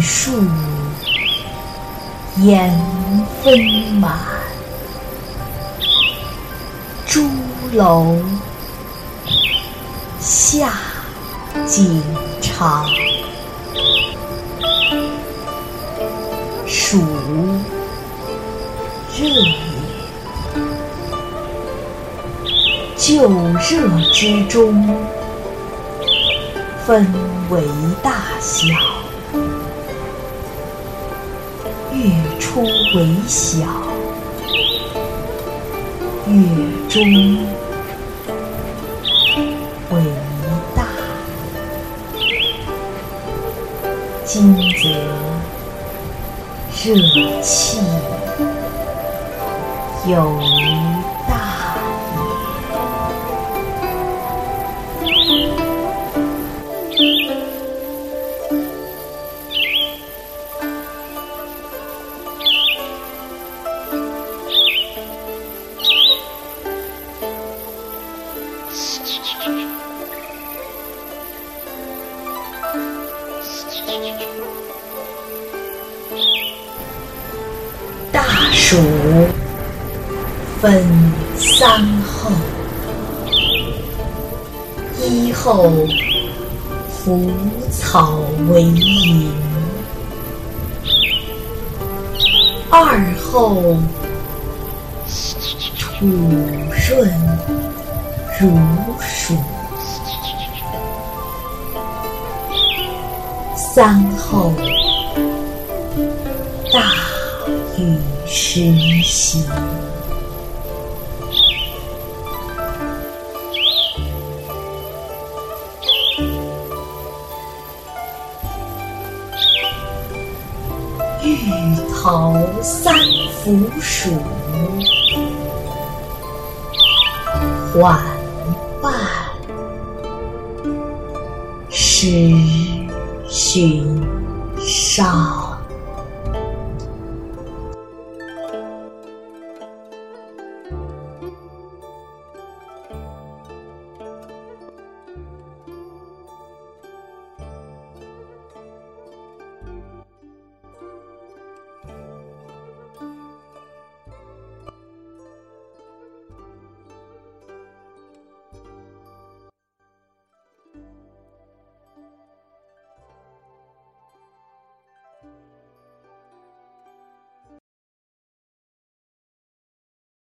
树，烟纷满，朱楼下景长。暑热也，旧热之中，分为大小。月出为小，月中为大。今则热气有余大暑分三候：一候腐草为萤，二候土润如暑，三候大雨时行。玉桃三伏暑，缓伴时寻少。